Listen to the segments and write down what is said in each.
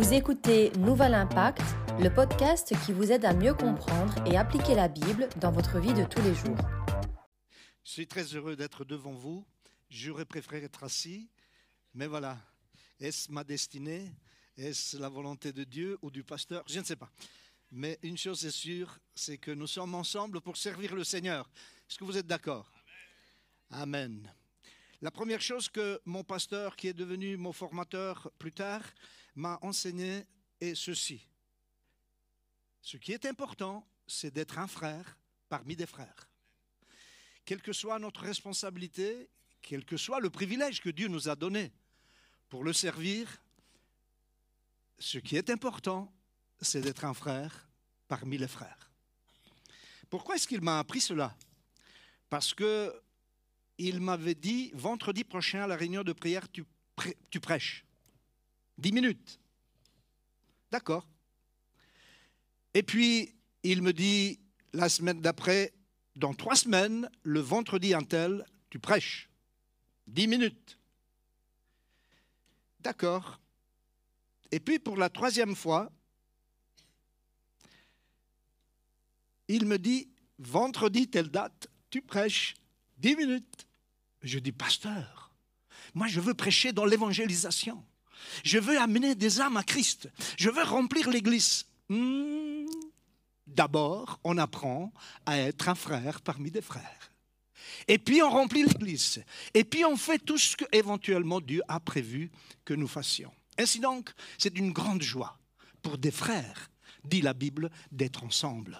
Vous écoutez Nouvel Impact, le podcast qui vous aide à mieux comprendre et appliquer la Bible dans votre vie de tous les jours. Je suis très heureux d'être devant vous. J'aurais préféré être assis, mais voilà. Est-ce ma destinée? Est-ce la volonté de Dieu ou du pasteur? Je ne sais pas. Mais une chose est sûre, c'est que nous sommes ensemble pour servir le Seigneur. Est-ce que vous êtes d'accord? Amen. La première chose que mon pasteur, qui est devenu mon formateur plus tard, m'a enseigné est ceci. Ce qui est important, c'est d'être un frère parmi des frères. Quelle que soit notre responsabilité, quel que soit le privilège que Dieu nous a donné pour le servir, ce qui est important, c'est d'être un frère parmi les frères. Pourquoi est-ce qu'il m'a appris cela? Parce que il m'avait dit vendredi prochain à la réunion de prière, tu, tu prêches. Dix minutes. D'accord. Et puis, il me dit la semaine d'après, dans trois semaines, le vendredi un tel, tu prêches. Dix minutes. D'accord. Et puis, pour la troisième fois, il me dit, vendredi, telle date, tu prêches. Dix minutes. Je dis, pasteur, moi je veux prêcher dans l'évangélisation. Je veux amener des âmes à Christ. Je veux remplir l'Église. Hmm. D'abord, on apprend à être un frère parmi des frères. Et puis on remplit l'Église. Et puis on fait tout ce que éventuellement Dieu a prévu que nous fassions. Ainsi donc, c'est une grande joie pour des frères, dit la Bible, d'être ensemble.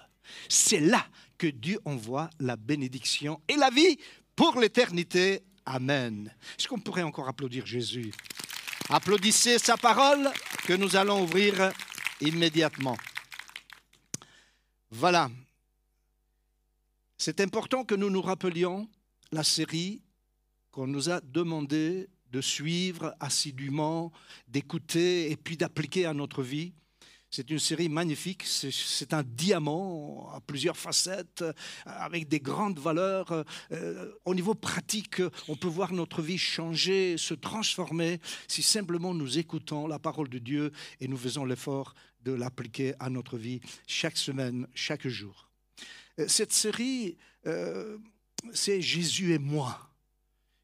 C'est là que Dieu envoie la bénédiction et la vie pour l'éternité. Amen. Est-ce qu'on pourrait encore applaudir Jésus? Applaudissez sa parole que nous allons ouvrir immédiatement. Voilà. C'est important que nous nous rappelions la série qu'on nous a demandé de suivre assidûment, d'écouter et puis d'appliquer à notre vie. C'est une série magnifique, c'est un diamant à plusieurs facettes, avec des grandes valeurs. Euh, au niveau pratique, on peut voir notre vie changer, se transformer, si simplement nous écoutons la parole de Dieu et nous faisons l'effort de l'appliquer à notre vie chaque semaine, chaque jour. Euh, cette série, euh, c'est Jésus et moi.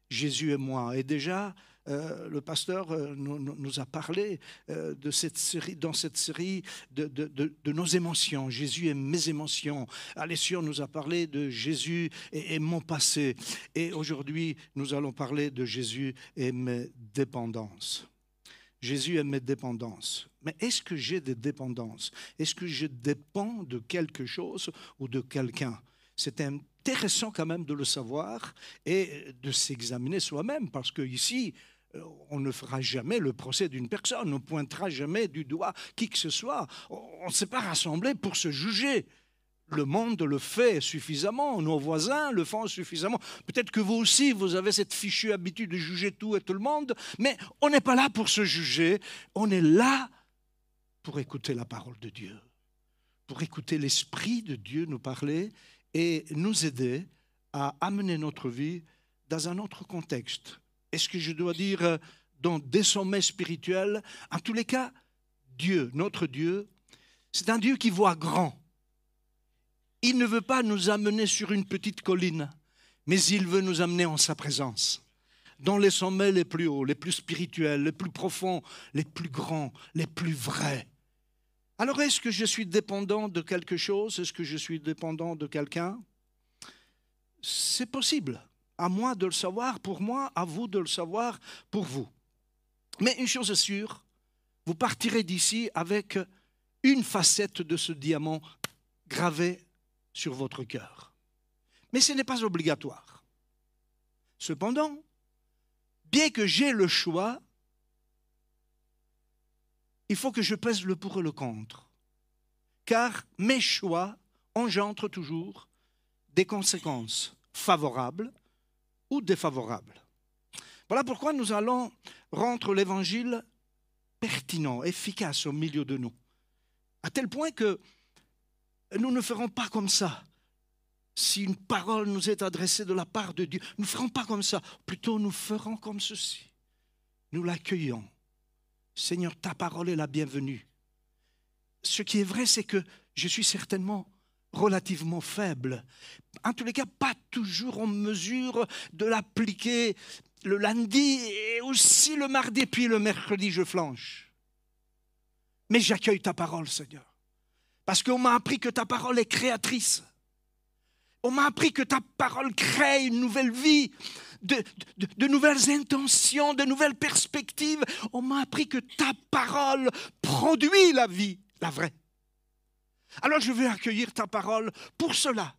Jésus et moi. Et déjà, euh, le pasteur euh, nous, a parlé euh, de cette série, dans cette série de, nos émotions. Jésus et mes émotions. Alessio nous a parlé de Jésus et, mon passé. Et aujourd'hui, nous allons parler de Jésus et mes dépendances. Jésus et mes dépendances. Mais est-ce que j'ai des dépendances? Est-ce que je dépends de quelque chose ou de quelqu'un? C'est intéressant quand même de le savoir et de s'examiner soi-même, parce que ici, on ne fera jamais le procès d'une personne, on pointera jamais du doigt qui que ce soit. On ne s'est pas rassemblé pour se juger. Le monde le fait suffisamment, nos voisins le font suffisamment. Peut-être que vous aussi, vous avez cette fichue habitude de juger tout et tout le monde, mais on n'est pas là pour se juger, on est là pour écouter la parole de Dieu, pour écouter l'Esprit de Dieu nous parler et nous aider à amener notre vie dans un autre contexte, est-ce que je dois dire euh, dans des sommets spirituels En tous les cas, Dieu, notre Dieu, c'est un Dieu qui voit grand. Il ne veut pas nous amener sur une petite colline, mais il veut nous amener en sa présence, dans les sommets les plus hauts, les plus spirituels, les plus profonds, les plus grands, les plus vrais. Alors est-ce que je suis dépendant de quelque chose? Est-ce que je suis dépendant de quelqu'un? C'est possible à moi de le savoir pour moi, à vous de le savoir pour vous. Mais une chose est sûre, vous partirez d'ici avec une facette de ce diamant gravé sur votre cœur. Mais ce n'est pas obligatoire. Cependant, bien que j'ai le choix, il faut que je pèse le pour et le contre. Car mes choix engendrent toujours des conséquences favorables ou défavorable. Voilà pourquoi nous allons rendre l'évangile pertinent, efficace au milieu de nous. À tel point que nous ne ferons pas comme ça. Si une parole nous est adressée de la part de Dieu, nous ne ferons pas comme ça. Plutôt, nous ferons comme ceci. Nous l'accueillons Seigneur, ta parole est la bienvenue. Ce qui est vrai, c'est que je suis certainement relativement faible. En tous les cas, pas toujours en mesure de l'appliquer le lundi et aussi le mardi, puis le mercredi, je flanche. Mais j'accueille ta parole, Seigneur. Parce qu'on m'a appris que ta parole est créatrice. On m'a appris que ta parole crée une nouvelle vie, de, de, nouvelles intentions, de nouvelles perspectives. On m'a appris que ta parole produit la vie, la vraie. Alors je vais accueillir ta parole pour cela.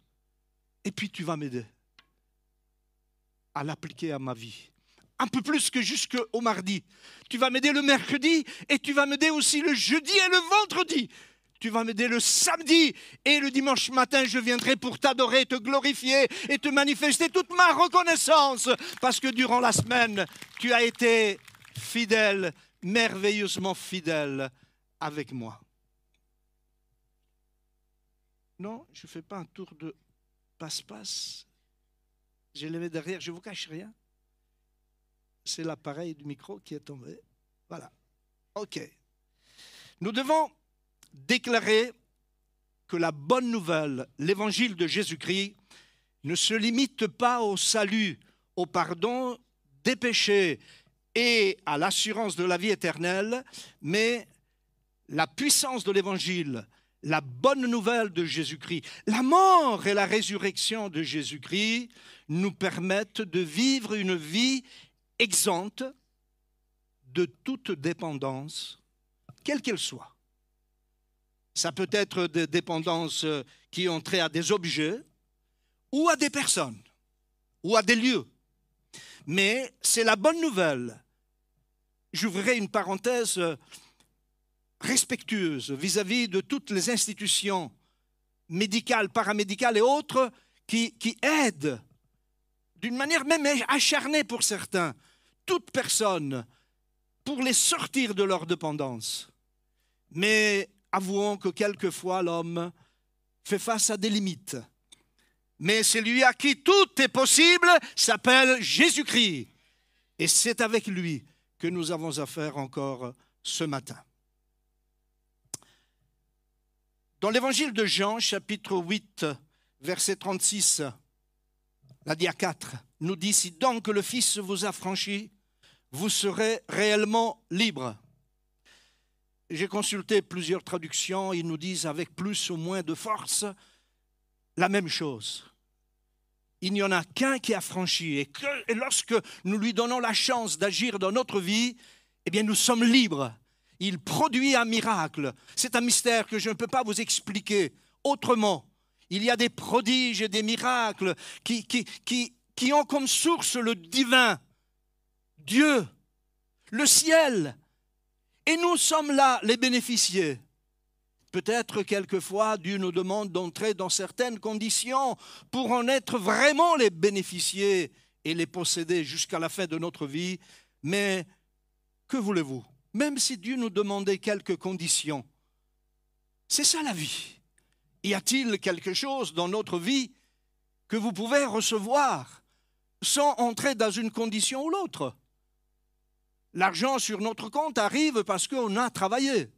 Et puis tu vas m'aider à l'appliquer à ma vie. Un peu plus que jusqu'au mardi. Tu vas m'aider le mercredi et tu vas m'aider aussi le jeudi et le vendredi. Tu vas m'aider le samedi et le dimanche matin, je viendrai pour t'adorer, te glorifier et te manifester toute ma reconnaissance parce que durant la semaine, tu as été fidèle, merveilleusement fidèle avec moi. Non, je ne fais pas un tour de passe-passe. J'ai levé derrière, je ne vous cache rien. C'est l'appareil du micro qui est tombé. Voilà. OK. Nous devons déclarer que la bonne nouvelle, l'évangile de Jésus-Christ, ne se limite pas au salut, au pardon des péchés et à l'assurance de la vie éternelle, mais la puissance de l'évangile, la bonne nouvelle de Jésus-Christ, la mort et la résurrection de Jésus-Christ nous permettent de vivre une vie exempte de toute dépendance, quelle qu'elle soit. Ça peut être des dépendances qui ont trait à des objets ou à des personnes ou à des lieux. Mais c'est la bonne nouvelle. J'ouvrirai une parenthèse respectueuse vis-à-vis de toutes les institutions médicales, paramédicales et autres qui, qui aident, d'une manière même acharnée pour certains, toute personne pour les sortir de leur dépendance. Mais avouons que quelquefois l'homme fait face à des limites. Mais celui à qui tout est possible s'appelle Jésus-Christ. Et c'est avec lui que nous avons affaire encore ce matin. Dans l'évangile de Jean, chapitre 8, verset 36, la dia 4 nous dit, si donc le Fils vous a franchi, vous serez réellement libre. J'ai consulté plusieurs traductions, ils nous disent avec plus ou moins de force la même chose. Il n'y en a qu'un qui a franchi et, et lorsque nous lui donnons la chance d'agir dans notre vie, eh bien nous sommes libres il produit un miracle. C'est un mystère que je ne peux pas vous expliquer autrement. Il y a des prodiges et des miracles qui, ont comme source le divin, Dieu, le ciel. Et nous sommes là, les bénéficiés. Peut-être quelquefois Dieu nous demande d'entrer dans certaines conditions pour en être vraiment les bénéficiés et les posséder jusqu'à la fin de notre vie. Mais que voulez-vous? Même si Dieu nous demandait quelques conditions. C'est ça la vie. Y a-t-il quelque chose dans notre vie que vous pouvez recevoir sans entrer dans une condition ou l'autre? L'argent sur notre compte arrive parce qu'on a travaillé.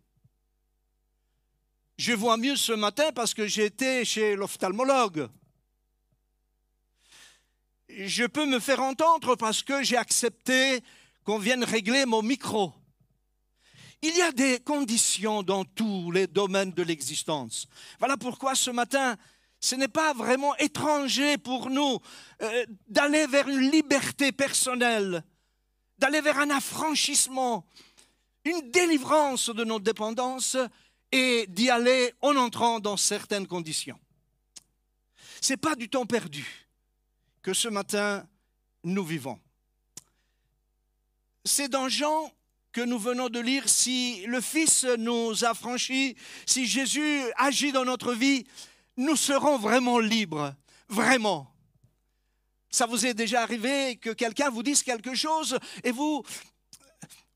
Je vois mieux ce matin parce que j'étais chez l'ophtalmologue. Je peux me faire entendre parce que j'ai accepté qu'on vienne régler mon micro. Il y a des conditions dans tous les domaines de l'existence. Voilà pourquoi ce matin, ce n'est pas vraiment étranger pour nous euh, d'aller vers une liberté personnelle, d'aller vers un affranchissement, une délivrance de nos dépendances et d'y aller en entrant dans certaines conditions. Ce n'est pas du temps perdu que ce matin nous vivons. C'est dans Jean que nous venons de lire, si le Fils nous a franchis, si Jésus agit dans notre vie, nous serons vraiment libres, vraiment. Ça vous est déjà arrivé que quelqu'un vous dise quelque chose et vous,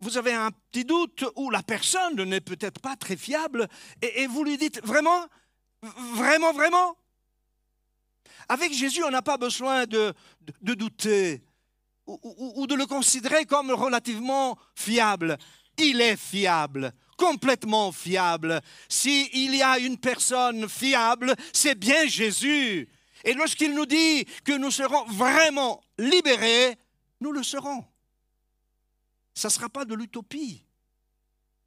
vous avez un petit doute ou la personne n'est peut-être pas très fiable et, vous lui dites vraiment, vraiment, vraiment? Avec Jésus, on n'a pas besoin de douter ou, de le considérer comme relativement fiable. il est fiable, complètement fiable. S'il y a une personne fiable, c'est bien Jésus. Et lorsqu'il nous dit que nous serons vraiment libérés, nous le serons. Ça ne sera pas de l'utopie.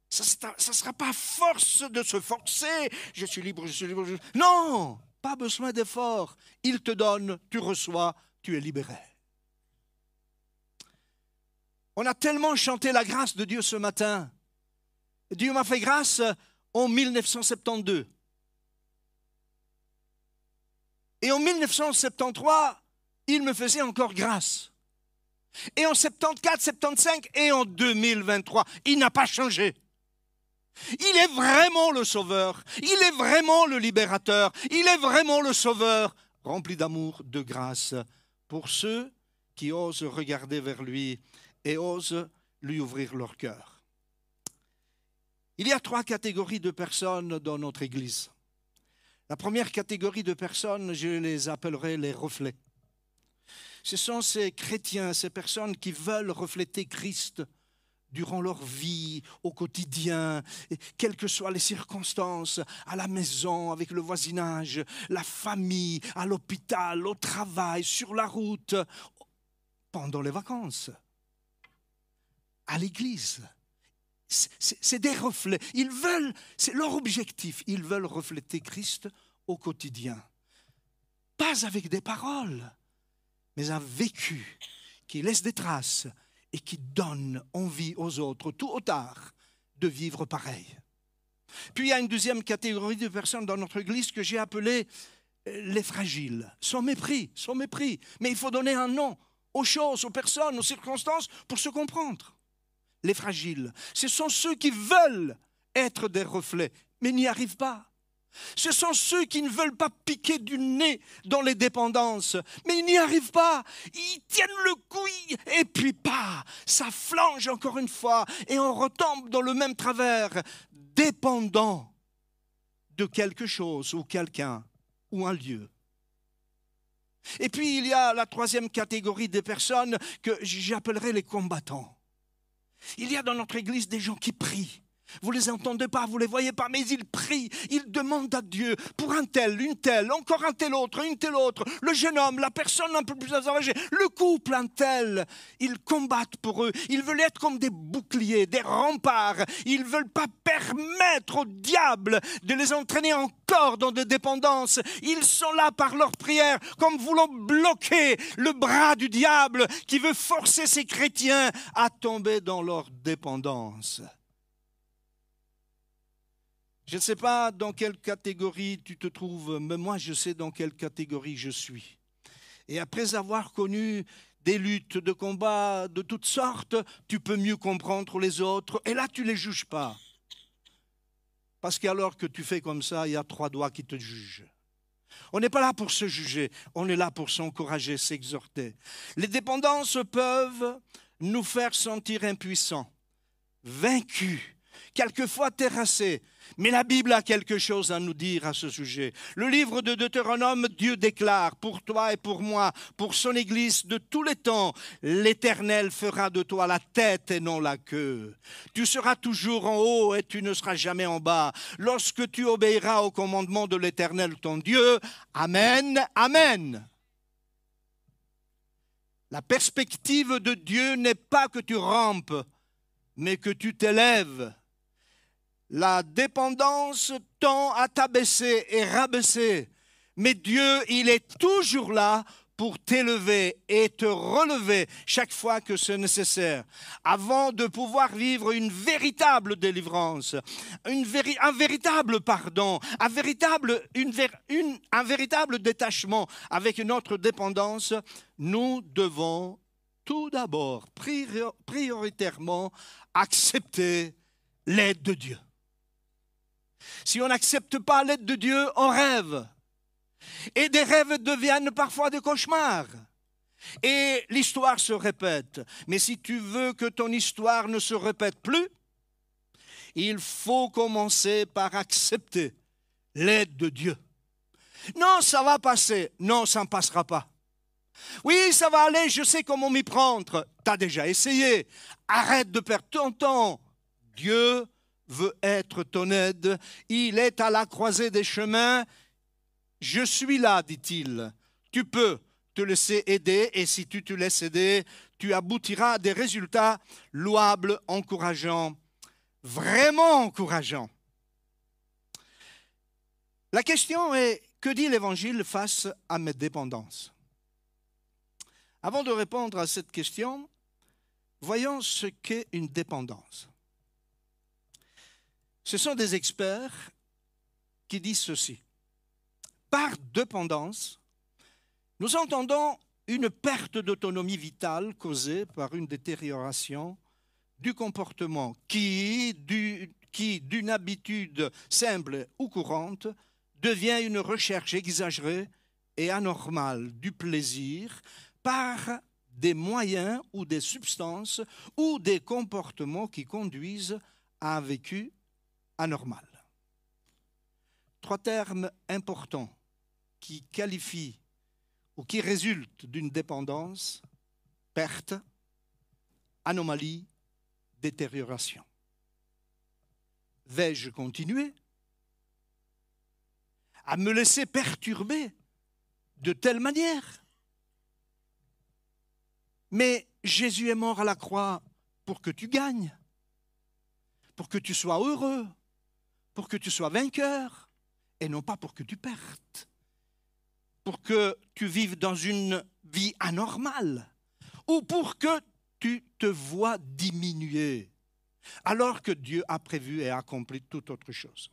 Ça ne sera pas force de se forcer. Je suis libre, je suis libre. Non, pas besoin d'effort. Il te donne, tu reçois, tu es libéré. On a tellement chanté la grâce de Dieu ce matin. Dieu m'a fait grâce en 1972. Et en 1973, il me faisait encore grâce. Et en 74, 75 et en 2023, il n'a pas changé. Il est vraiment le sauveur, il est vraiment le libérateur, il est vraiment le sauveur, rempli d'amour, de grâce, pour ceux qui osent regarder vers lui et osent lui ouvrir leur cœur. Il y a trois catégories de personnes dans notre Église. La première catégorie de personnes, je les appellerai les reflets. Ce sont ces chrétiens, ces personnes qui veulent refléter Christ durant leur vie, au quotidien, quelles que soient les circonstances, à la maison, avec le voisinage, la famille, à l'hôpital, au travail, sur la route, pendant les vacances, à l'église. C'est des reflets. Ils veulent, c'est leur objectif, ils veulent refléter Christ au quotidien. Pas avec des paroles, mais un vécu qui laisse des traces et qui donne envie aux autres, tout au tard, de vivre pareil. Puis il y a une deuxième catégorie de personnes dans notre Église que j'ai appelée euh, les fragiles, sans mépris, sans mépris. Mais il faut donner un nom aux choses, aux personnes, aux circonstances pour se comprendre. Les fragiles, ce sont ceux qui veulent être des reflets, mais n'y arrivent pas. Ce sont ceux qui ne veulent pas piquer du nez dans les dépendances, mais ils n'y arrivent pas. Ils tiennent le coup et puis pas, ça flange encore une fois et on retombe dans le même travers, dépendant de quelque chose ou quelqu'un ou un lieu. Et puis il y a la troisième catégorie des personnes que j'appellerai les combattants. Il y a dans notre Église des gens qui prient, vous les entendez pas, vous les voyez pas, mais ils prient, ils demandent à Dieu pour un tel, une telle, encore un tel autre, une telle autre, le jeune homme, la personne un peu plus âgée, le couple un tel. Ils combattent pour eux. Ils veulent être comme des boucliers, des remparts. Ils veulent pas permettre au diable de les entraîner encore dans des dépendances. Ils sont là par leur prière, comme voulant bloquer le bras du diable qui veut forcer ces chrétiens à tomber dans leur dépendance. Je ne sais pas dans quelle catégorie tu te trouves, mais moi je sais dans quelle catégorie je suis. Et après avoir connu des luttes, de combats de toutes sortes, tu peux mieux comprendre les autres. Et là, tu ne les juges pas. Parce qu'alors que tu fais comme ça, il y a trois doigts qui te jugent. On n'est pas là pour se juger, on est là pour s'encourager, s'exhorter. Les dépendances peuvent nous faire sentir impuissants, vaincus, quelquefois terrassés, mais la Bible a quelque chose à nous dire à ce sujet. Le livre de Deutéronome, Dieu déclare pour toi et pour moi, pour son Église de tous les temps, l'Éternel fera de toi la tête et non la queue. Tu seras toujours en haut et tu ne seras jamais en bas. Lorsque tu obéiras au commandement de l'Éternel ton Dieu, Amen, Amen. La perspective de Dieu n'est pas que tu rampes, mais que tu t'élèves la dépendance tend à t'abaisser et rabaisser. Mais Dieu, il est toujours là pour t'élever et te relever chaque fois que c'est nécessaire, avant de pouvoir vivre une véritable délivrance, un véritable pardon, un véritable, détachement avec notre dépendance, nous devons tout d'abord, prioritairement, accepter l'aide de Dieu. Si on n'accepte pas l'aide de Dieu, on rêve. Et des rêves deviennent parfois des cauchemars. Et l'histoire se répète. Mais si tu veux que ton histoire ne se répète plus, il faut commencer par accepter l'aide de Dieu. Non, ça va passer. Non, ça ne passera pas. Oui, ça va aller, je sais comment m'y prendre. Tu as déjà essayé. Arrête de perdre ton temps. Dieu veut être ton aide. Il est à la croisée des chemins. Je suis là, dit-il. Tu peux te laisser aider et si tu te laisses aider, tu aboutiras à des résultats louables, encourageants, vraiment encourageants. La question est, que dit l'Évangile face à mes dépendances? Avant de répondre à cette question, voyons ce qu'est une dépendance. Ce sont des experts qui disent ceci. Par dépendance, nous entendons une perte d'autonomie vitale causée par une détérioration du comportement qui, d'une habitude simple ou courante, devient une recherche exagérée et anormale du plaisir par des moyens ou des substances ou des comportements qui conduisent à un vécu anormal. Trois termes importants qui qualifient ou qui résultent d'une dépendance, perte, anomalie, détérioration. Vais-je continuer à me laisser perturber de telle manière? Mais Jésus est mort à la croix pour que tu gagnes, pour que tu sois heureux, pour que tu sois vainqueur, et non pas pour que tu perdes, pour que tu vives dans une vie anormale, ou pour que tu te vois diminuer, alors que Dieu a prévu et accompli toute autre chose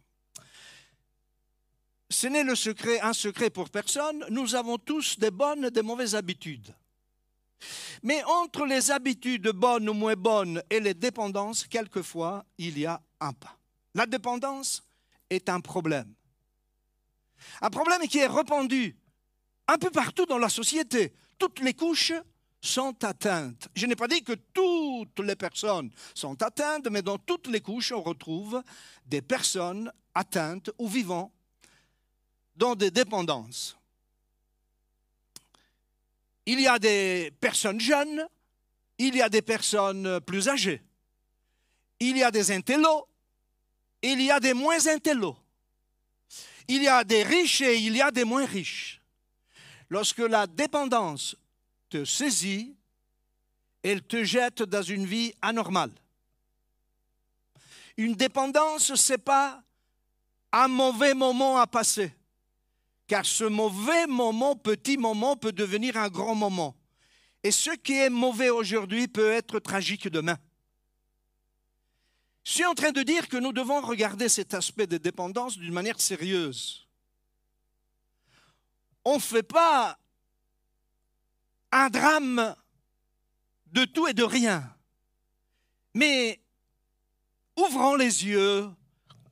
ce n'est le secret, un secret pour personne, nous avons tous des bonnes et des mauvaises habitudes. Mais entre les habitudes bonnes ou moins bonnes et les dépendances, quelquefois, il y a un pas. La dépendance est un problème. Un problème qui est répandu un peu partout dans la société. Toutes les couches sont atteintes. Je n'ai pas dit que toutes les personnes sont atteintes, mais dans toutes les couches, on retrouve des personnes atteintes ou vivant dans des dépendances. Il y a des personnes jeunes, il y a des personnes plus âgées, il y a des intellos, il y a des moins intellos, il y a des riches et il y a des moins riches. Lorsque la dépendance te saisit, elle te jette dans une vie anormale. Une dépendance, ce n'est pas un mauvais moment à passer car ce mauvais moment, petit moment, peut devenir un grand moment. Et ce qui est mauvais aujourd'hui peut être tragique demain. Je suis en train de dire que nous devons regarder cet aspect de dépendance d'une manière sérieuse. On ne fait pas un drame de tout et de rien, mais ouvrons les yeux,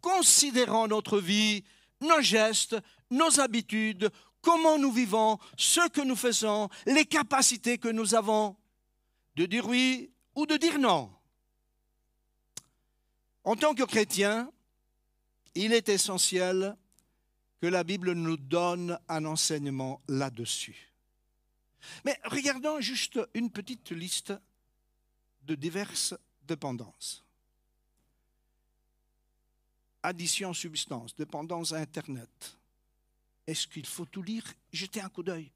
considérons notre vie, nos gestes, nos habitudes, comment nous vivons, ce que nous faisons, les capacités que nous avons de dire oui ou de dire non. En tant que chrétien, il est essentiel que la Bible nous donne un enseignement là-dessus. Mais regardons juste une petite liste de diverses dépendances. Addition substance, dépendance à Internet, est-ce qu'il faut tout lire? Jeter un coup d'œil.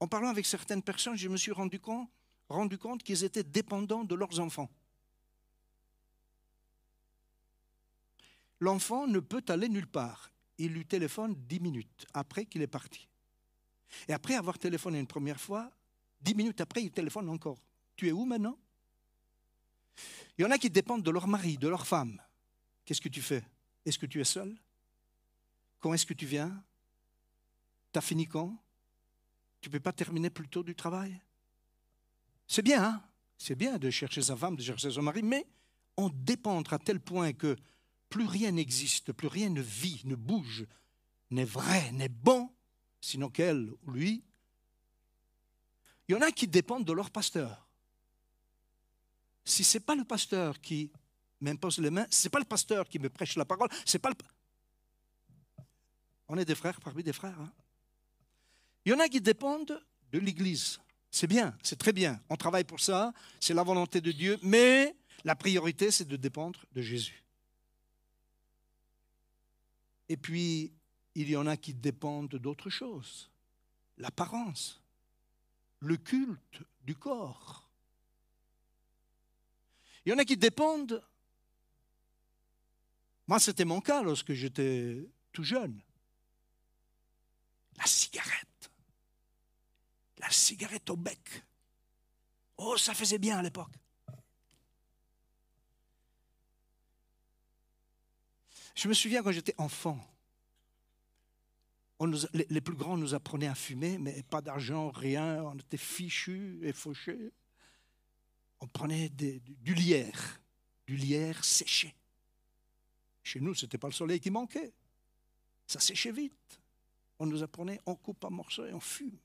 En parlant avec certaines personnes, je me suis rendu compte, rendu compte qu'ils étaient dépendants de leurs enfants. L'enfant ne peut aller nulle part. Il lui téléphone dix minutes après qu'il est parti. Et après avoir téléphoné une première fois, dix minutes après, il téléphone encore. Tu es où maintenant? Il y en a qui dépendent de leur mari, de leur femme. Qu'est-ce que tu fais? Est-ce que tu es seul? Quand est-ce que tu viens? Tu as fini quand? Tu ne peux pas terminer plus tôt du travail? C'est bien, hein? C'est bien de chercher sa femme, de chercher son mari, mais on dépend à tel point que plus rien n'existe, plus rien ne vit, ne bouge, n'est vrai, n'est bon, sinon qu'elle ou lui. Il y en a qui dépendent de leur pasteur. Si ce n'est pas le pasteur qui m'impose les mains, ce n'est pas le pasteur qui me prêche la parole, c'est pas le on est des frères parmi des frères. Hein. Il y en a qui dépendent de l'Église. C'est bien, c'est très bien. On travaille pour ça, c'est la volonté de Dieu. Mais La priorité, c'est de dépendre de Jésus. Et puis, il y en a qui dépendent d'autre chose. L'apparence, le culte du corps. Il y en a qui dépendent. Moi, c'était mon cas lorsque j'étais tout jeune. La cigarette. La cigarette au bec. Oh, ça faisait bien à l'époque. Je me souviens quand j'étais enfant, les, plus grands nous apprenaient à fumer, mais pas d'argent, rien, on était fichus et fauchés. On prenait du lierre, du lierre séché. Chez nous, ce n'était pas le soleil qui manquait. Ça séchait vite. On nous apprenait, on coupe un morceau et on fume.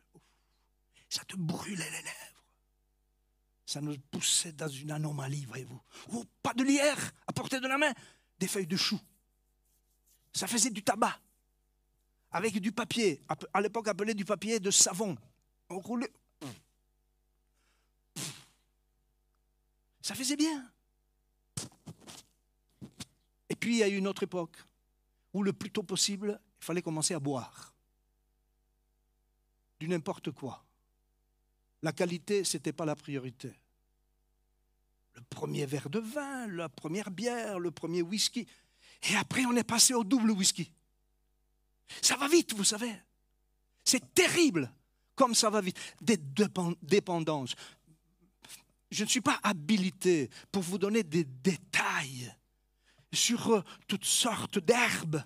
Ça te brûlait les lèvres. Ça nous poussait dans une anomalie, voyez-vous. Oh, pas de lierre à portée de la main, des feuilles de chou. Ça faisait du tabac avec du papier, à l'époque appelé du papier de savon. Ça faisait bien. Et puis il y a eu une autre époque où le plus tôt possible, il fallait commencer à boire. Du n'importe quoi. La qualité, ce n'était pas la priorité. Le premier verre de vin, la première bière, le premier whisky. Et après, on est passé au double whisky. Ça va vite, vous savez. C'est terrible comme ça va vite. Des dépendances. Je ne suis pas habilité pour vous donner des détails sur euh, toutes sortes d'herbes.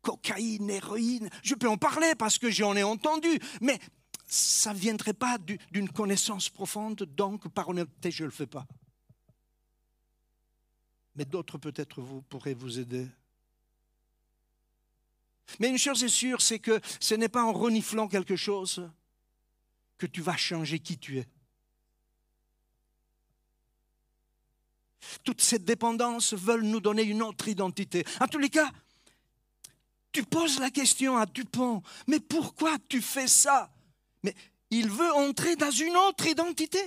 Cocaïne, héroïne. Je peux en parler parce que j'en ai entendu, mais ça ne viendrait pas d'une connaissance profonde, donc par honnêteté, je ne le fais pas. Mais d'autres peut-être vous pourrez vous aider. Mais une chose est sûre, c'est que ce n'est pas en reniflant quelque chose que tu vas changer qui tu es. Toutes ces dépendances veulent nous donner une autre identité. En tous les cas, tu poses la question à Dupont, mais pourquoi tu fais ça? Mais il veut entrer dans une autre identité.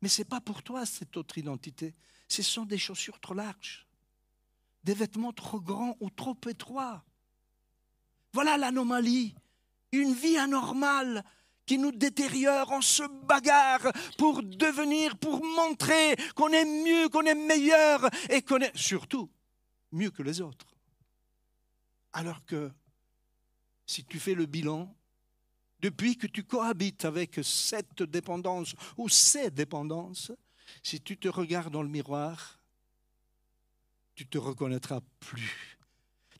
Mais ce n'est pas pour toi cette autre identité. Ce sont des chaussures trop larges des vêtements trop grands ou trop étroits. Voilà l'anomalie. Une vie anormale qui nous détériore, on se bagarre pour devenir, pour montrer qu'on est mieux, qu'on est meilleur et qu'on est surtout mieux que les autres. Alors que si tu fais le bilan, depuis que tu cohabites avec cette dépendance ou ces dépendances, si tu te regardes dans le miroir, tu te reconnaîtras plus.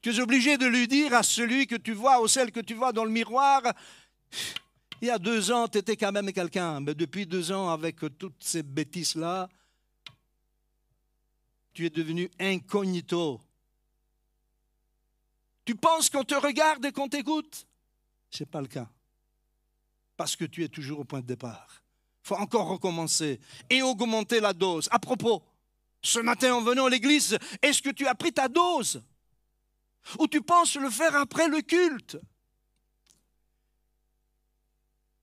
Tu es obligé de lui dire à celui que tu vois ou celle que tu vois dans le miroir, il y a deux ans, tu étais quand même quelqu'un, mais depuis deux ans, avec toutes ces bêtises-là, tu es devenu incognito. Tu penses qu'on te regarde et qu'on t'écoute? Ce n'est pas le cas. Parce que tu es toujours au point de départ. Il faut encore recommencer et augmenter la dose. À propos, ce matin en venant à l'église, est-ce que tu as pris ta dose? Ou tu penses le faire après le culte?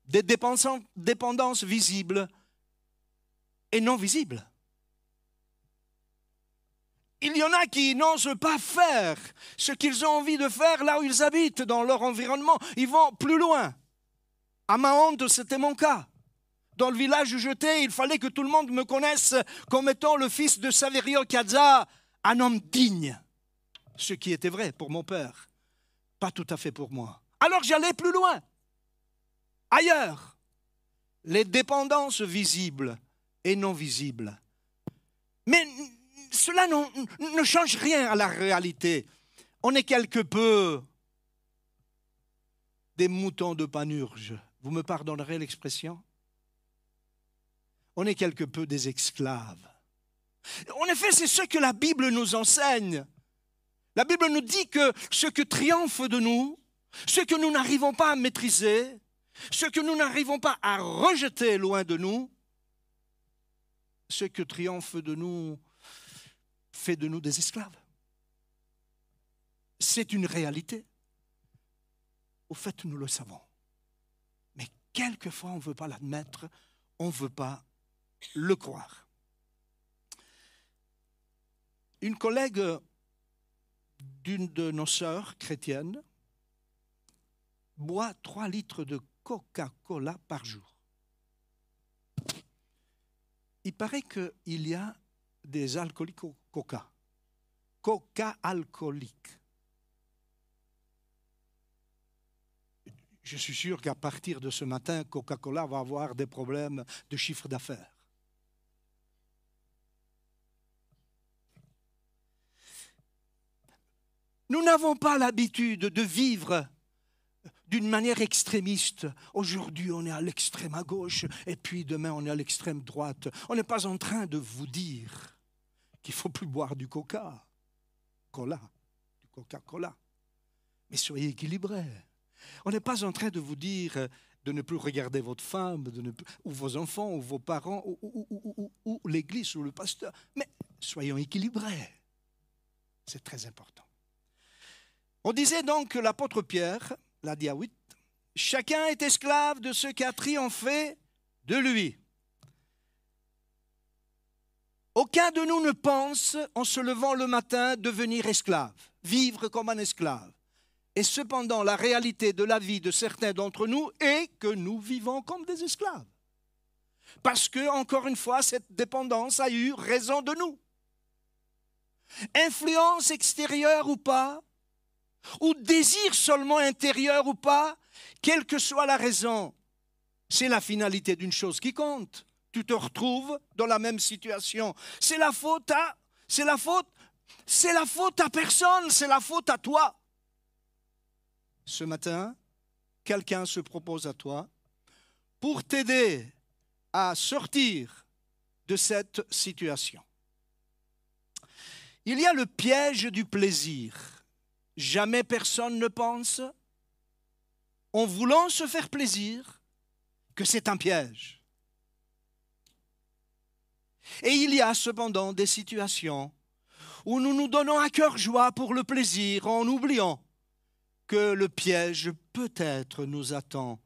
Des dépendances visibles et non visibles. Il y en a qui n'osent pas faire ce qu'ils ont envie de faire là où ils habitent, dans leur environnement. Ils vont plus loin. À ma honte, c'était mon cas dans le village où j'étais, il fallait que tout le monde me connaisse comme étant le fils de Saverio Cazza, un homme digne. Ce qui était vrai pour mon père, pas tout à fait pour moi. Alors j'allais plus loin, ailleurs. Les dépendances visibles et non visibles. Mais cela ne change rien à la réalité. On est quelque peu des moutons de panurge. Vous me pardonnerez l'expression? On est quelque peu des esclaves. En effet, c'est ce que la Bible nous enseigne. La Bible nous dit que ce que triomphe de nous, ce que nous n'arrivons pas à maîtriser, ce que nous n'arrivons pas à rejeter loin de nous, ce que triomphe de nous fait de nous des esclaves. C'est une réalité. Au fait, nous le savons. Mais quelquefois, on ne veut pas l'admettre, on ne veut pas le croire. une collègue d'une de nos sœurs chrétiennes boit 3 litres de Coca-Cola par jour. Il paraît qu'il y a des alcooliques au coca. Coca alcoolique. Je suis sûr qu'à partir de ce matin, Coca-Cola va avoir des problèmes de chiffre d'affaires. Nous n'avons pas l'habitude de vivre d'une manière extrémiste. Aujourd'hui, on est à l'extrême à gauche et puis demain, on est à l'extrême droite. On n'est pas en train de vous dire qu'il faut plus boire du coca, cola, du Coca-Cola. Mais soyez équilibrés. On n'est pas en train de vous dire de ne plus regarder votre femme, ou vos enfants, ou vos parents, ou, ou l'église, ou le pasteur. Mais soyons équilibrés. C'est très important. On disait donc que l'apôtre Pierre l'a dit à chacun est esclave de ce qui a triomphé de lui. Aucun de nous ne pense, en se levant le matin, devenir esclave, vivre comme un esclave. Et cependant, la réalité de la vie de certains d'entre nous est que nous vivons comme des esclaves. Parce que, encore une fois, cette dépendance a eu raison de nous. Influence extérieure ou pas, ou désir seulement intérieur ou pas, quelle que soit la raison, c'est la finalité d'une chose qui compte. Tu te retrouves dans la même situation. C'est la faute à, c'est la faute, c'est la faute à personne, c'est la faute à toi. Ce matin, quelqu'un se propose à toi pour t'aider à sortir de cette situation. Il y a le piège du plaisir jamais personne ne pense, en voulant se faire plaisir, que c'est un piège. Et il y a cependant des situations où nous nous donnons à cœur joie pour le plaisir en oubliant que le piège peut-être nous attend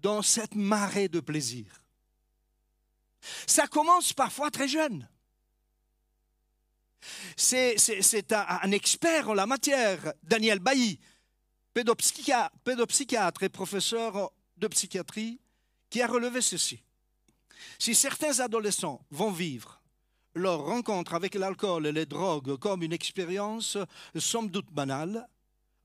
dans cette marée de plaisir. Ça commence parfois très jeune. C'est un, expert en la matière, Daniel Bailly, pédopsychiatre et professeur de psychiatrie, qui a relevé ceci. Si certains adolescents vont vivre leur rencontre avec l'alcool et les drogues comme une expérience somme doute banale,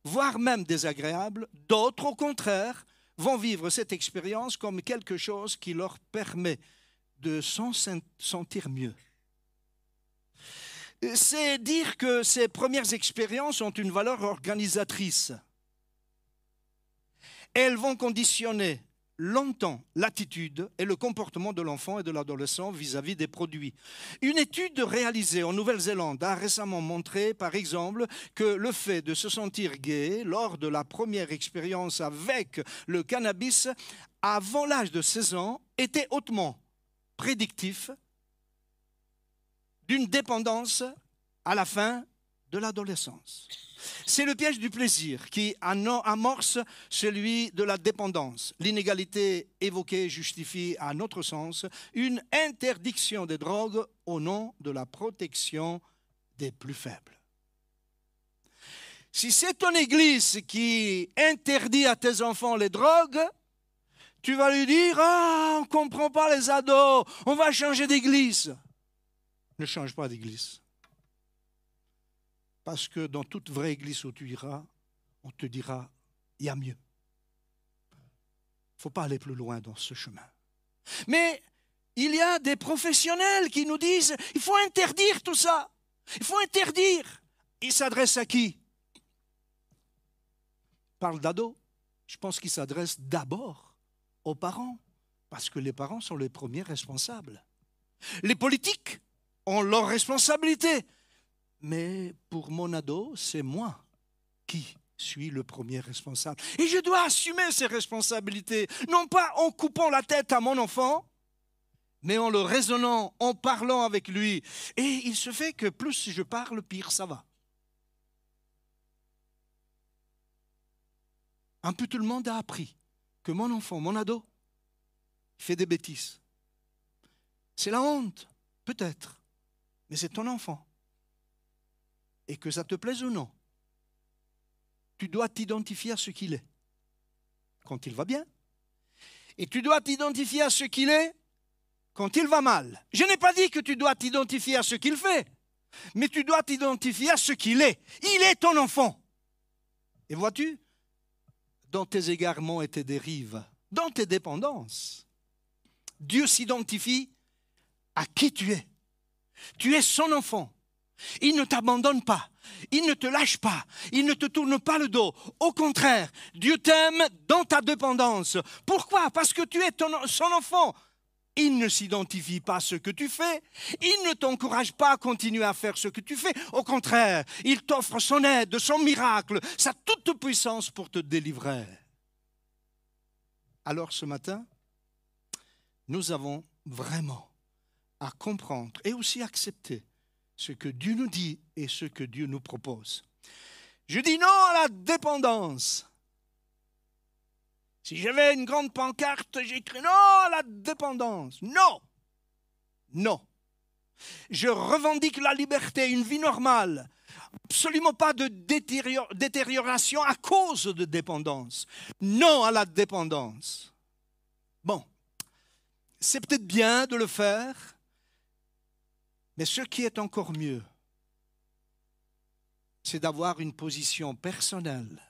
voire même désagréable, d'autres, au contraire, vont vivre cette expérience comme quelque chose qui leur permet de s'en sentir mieux c'est dire que ces premières expériences ont une valeur organisatrice. Elles vont conditionner longtemps l'attitude et le comportement de l'enfant et de l'adolescent vis-à-vis des produits. Une étude réalisée en Nouvelle-Zélande a récemment montré, par exemple, que le fait de se sentir gay lors de la première expérience avec le cannabis avant l'âge de 16 ans était hautement prédictif d'une dépendance à la fin de l'adolescence. C'est le piège du plaisir qui amorce celui de la dépendance. L'inégalité évoquée justifie, à notre sens, une interdiction des drogues au nom de la protection des plus faibles. Si c'est ton église qui interdit à tes enfants les drogues, tu vas lui dire Ah, on ne comprend pas les ados, on va changer d'église ne change pas d'église. Parce que dans toute vraie église où tu iras, on te dira, il y a mieux. Il ne faut pas aller plus loin dans ce chemin. Mais il y a des professionnels qui nous disent, il faut interdire tout ça. Il faut interdire. Il s'adresse à qui? Parle d'ado. Je pense qu'il s'adresse d'abord aux parents, parce que les parents sont les premiers responsables. Les politiques ont leurs responsabilités. Mais pour mon ado, c'est moi qui suis le premier responsable. Et je dois assumer ces responsabilités, non pas en coupant la tête à mon enfant, mais en le raisonnant, en parlant avec lui. Et il se fait que plus je parle, pire ça va. Un peu tout le monde a appris que mon enfant, mon ado, fait des bêtises. C'est la honte, peut-être mais c'est ton enfant. et que ça te plaise ou non, tu dois t'identifier à ce qu'il est quand il va bien. Et tu dois t'identifier à ce qu'il est quand il va mal. Je n'ai pas dit que tu dois t'identifier à ce qu'il fait, mais tu dois t'identifier à ce qu'il est. Il est ton enfant. Et vois-tu, dans tes égarements et tes dérives, dans tes dépendances, Dieu s'identifie à qui tu es. Tu es son enfant. Il ne t'abandonne pas. Il ne te lâche pas. Il ne te tourne pas le dos. Au contraire, Dieu t'aime dans ta dépendance. Pourquoi? Parce que tu es son enfant. Il ne s'identifie pas à ce que tu fais. Il ne t'encourage pas à continuer à faire ce que tu fais. Au contraire, il t'offre son aide, son miracle, sa toute puissance pour te délivrer. Alors ce matin, nous avons vraiment à comprendre et aussi accepter ce que Dieu nous dit et ce que Dieu nous propose. Je dis non à la dépendance. Si j'avais une grande pancarte, j'écris non à la dépendance. Non. Non. Je revendique la liberté, une vie normale. Absolument pas de détérioration à cause de dépendance. Non à la dépendance. Bon, c'est peut-être bien de le faire, mais ce qui est encore mieux, c'est d'avoir une position personnelle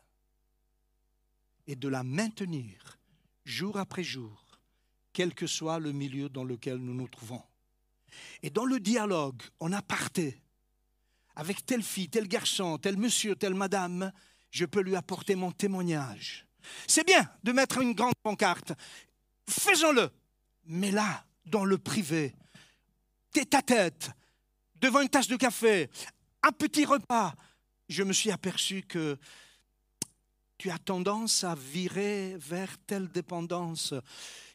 et de la maintenir jour après jour, quel que soit le milieu dans lequel nous nous trouvons. Et dans le dialogue, en aparté, avec telle fille, tel garçon, tel monsieur, telle madame, je peux lui apporter mon témoignage. C'est bien de mettre une grande pancarte. Faisons-le. Mais là, dans le privé, tête à tête, devant une tasse de café, un petit repas, je me suis aperçu que tu as tendance à virer vers telle dépendance.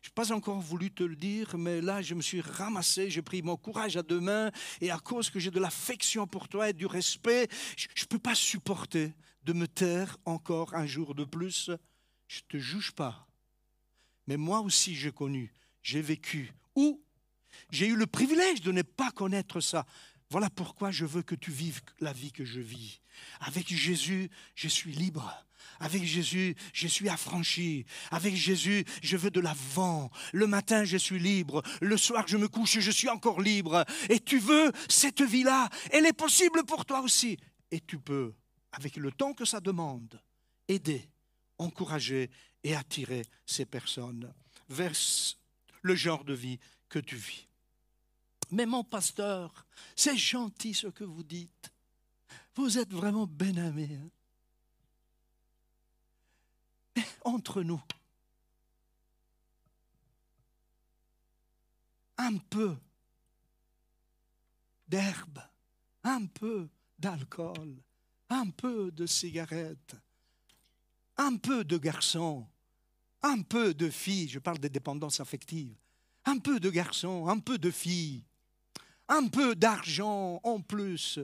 Je n'ai pas encore voulu te le dire, mais là, je me suis ramassé, j'ai pris mon courage à deux mains, et à cause que j'ai de l'affection pour toi et du respect, je ne peux pas supporter de me taire encore un jour de plus. Je ne te juge pas. Mais moi aussi, j'ai connu j'ai vécu, ou j'ai eu le privilège de ne pas connaître ça. Voilà pourquoi je veux que tu vives la vie que je vis. Avec Jésus, je suis libre. Avec Jésus, je suis affranchi. Avec Jésus, je veux de l'avant. Le matin, je suis libre. Le soir, je me couche, je suis encore libre. Et tu veux cette vie-là. Elle est possible pour toi aussi. Et tu peux, avec le temps que ça demande, aider, encourager et attirer ces personnes vers le genre de vie que tu vis. Mais mon pasteur, c'est gentil ce que vous dites. Vous êtes vraiment bien aimé. Hein. entre nous, un peu d'herbe, un peu d'alcool, un peu de cigarettes, un peu de garçon, un peu de filles, je parle des dépendances affectives, un peu de garçons, un peu de filles, un peu d'argent en plus.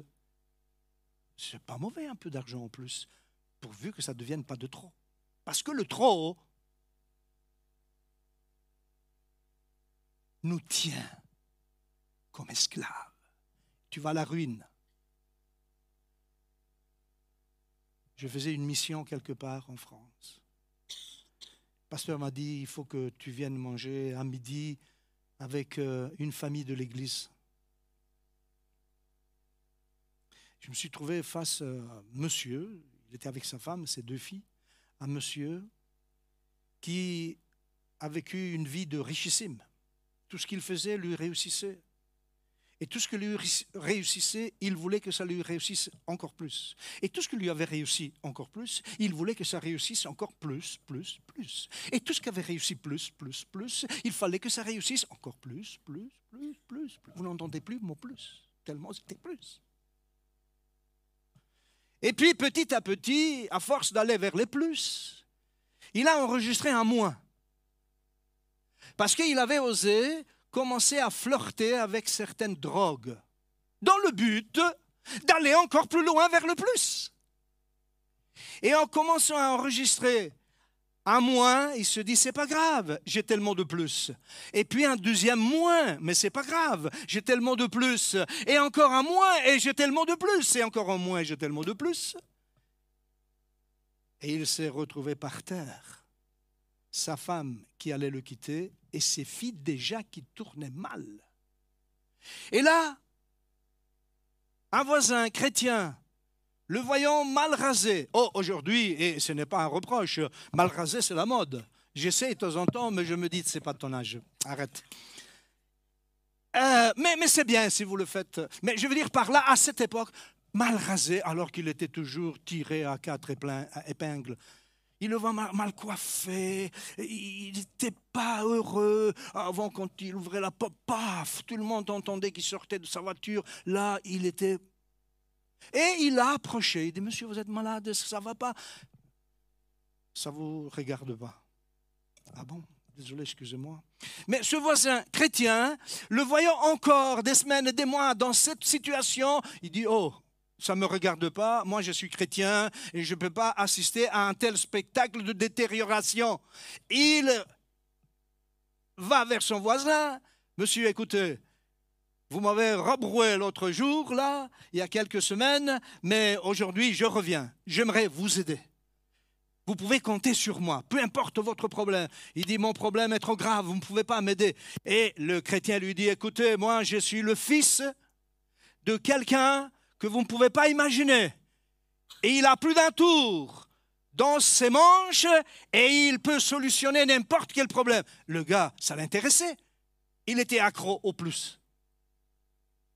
C'est pas mauvais un peu d'argent en plus, pourvu que ça ne devienne pas de trop. Parce que le trop nous tient comme esclaves. Tu vas à la ruine. Je faisais une mission quelque part en France pasteur m'a dit, il faut que tu viennes manger à midi avec euh, une famille de l'église. Je me suis trouvé face à monsieur, il était avec sa femme, ses deux filles, un monsieur qui a vécu une vie de richissime. Tout ce qu'il faisait lui réussissait. Et tout ce que lui réussissait, il voulait que ça lui réussisse encore plus. Et tout ce que lui avait réussi encore plus, il voulait que ça réussisse encore plus, plus, plus. Et tout ce qui avait réussi plus, plus, plus, il fallait que ça réussisse encore plus, plus, plus, plus. plus. Vous n'entendez plus mon plus, tellement c'était plus. Et puis petit à petit, à force d'aller vers les plus, il a enregistré un moins. Parce qu'il avait osé commencer à flirter avec certaines drogues, dans le but d'aller encore plus loin vers le plus. Et en commençant à enregistrer un moins, il se dit c'est pas grave, j'ai tellement de plus. Et puis un deuxième moins, mais c'est pas grave, j'ai tellement de plus. Et encore un moins, et j'ai tellement de plus. Et encore un moins, j'ai tellement de plus. Et il s'est retrouvé par terre. Sa femme qui allait le quitter et ses filles déjà qui tournaient mal. Et là, un voisin chrétien le voyant mal rasé. Oh, aujourd'hui, et ce n'est pas un reproche, mal rasé, c'est la mode. J'essaie de temps en temps, mais je me dis, c'est pas ton âge. Arrête. Euh, mais, mais c'est bien si vous le faites. Mais je veux dire par là, à cette époque, mal rasé, alors qu'il était toujours tiré à quatre épingles. Il le voit mal, coiffé, il n'était pas heureux. Avant, quand il ouvrait la porte, paf, tout le monde entendait qu'il sortait de sa voiture. Là, il était et il a approché. Il dit, monsieur, vous êtes malade, ça ne va pas? Ça ne vous regarde pas. Ah bon? Désolé, excusez-moi. Mais ce voisin chrétien, le voyant encore des semaines et des mois dans cette situation, il dit, oh, ça ne me regarde pas, moi je suis chrétien et je ne peux pas assister à un tel spectacle de détérioration. Il va vers son voisin, monsieur, écoutez, vous m'avez rebroué l'autre jour, là, il y a quelques semaines, mais aujourd'hui, je reviens. J'aimerais vous aider. Vous pouvez compter sur moi, peu importe votre problème. Il dit, mon problème est trop grave, vous ne pouvez pas m'aider. Et le chrétien lui dit, écoutez, moi, je suis le fils de quelqu'un que vous ne pouvez pas imaginer. Et il a plus d'un tour dans ses manches et il peut solutionner n'importe quel problème. Le gars, ça l'intéressait. Il était accro au plus.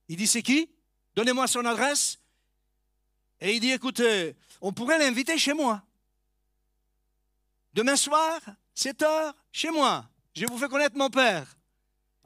Il dit, c'est qui? Donnez-moi son adresse. Et il dit, écoutez, on pourrait l'inviter chez moi. Demain soir, 7 heures, chez moi. Je vous fais connaître mon père.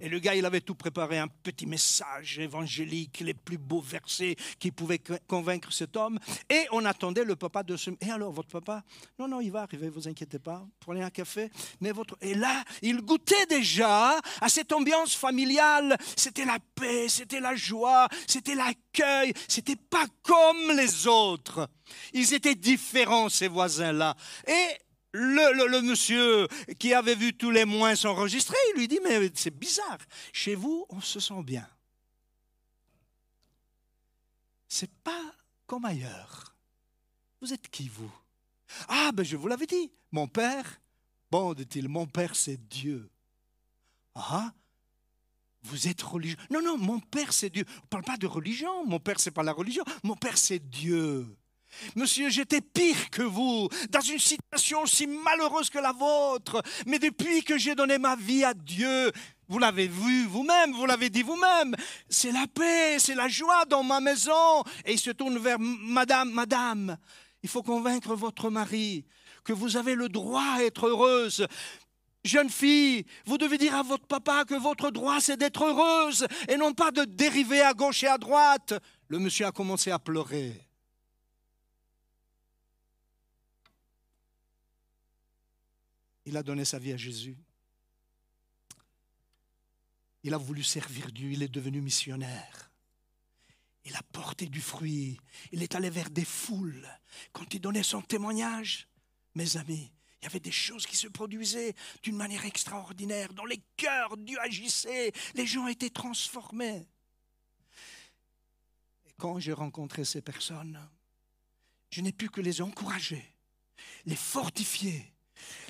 Et le gars, il avait tout préparé, un petit message évangélique, les plus beaux versets qui pouvaient convaincre cet homme. Et on attendait le papa de ce... Et alors, votre papa? Non, non, il va arriver, vous inquiétez pas. Prenez un café. Mais votre... Et là, il goûtait déjà à cette ambiance familiale. C'était la paix, c'était la joie, c'était l'accueil. C'était pas comme les autres. Ils étaient différents, ces voisins-là. Et le, monsieur qui avait vu tous les moins s'enregistrer, il lui dit, mais c'est bizarre, chez vous, on se sent bien. C'est pas comme ailleurs. Vous êtes qui, vous? Ah, ben je vous l'avais dit, mon père. Bon, dit-il, mon père, c'est Dieu. Ah, vous êtes religieux. Non, non, mon père, c'est Dieu. On ne parle pas de religion. Mon père, c'est pas la religion. Mon père, c'est Dieu. Monsieur, j'étais pire que vous, dans une situation aussi malheureuse que la vôtre. Mais depuis que j'ai donné ma vie à Dieu, vous l'avez vu vous-même, vous l'avez dit vous-même, c'est la paix, c'est la joie dans ma maison. Et il se tourne vers Madame, Madame, il faut convaincre votre mari que vous avez le droit à être heureuse. Jeune fille, vous devez dire à votre papa que votre droit c'est d'être heureuse et non pas de dériver à gauche et à droite. Le monsieur a commencé à pleurer. Il a donné sa vie à Jésus. Il a voulu servir Dieu, il est devenu missionnaire. Il a porté du fruit, il est allé vers des foules. Quand il donnait son témoignage, mes amis, il y avait des choses qui se produisaient d'une manière extraordinaire. Dans les cœurs, Dieu agissait, les gens étaient transformés. Et quand j'ai rencontré ces personnes, je n'ai pu que les encourager, les fortifier,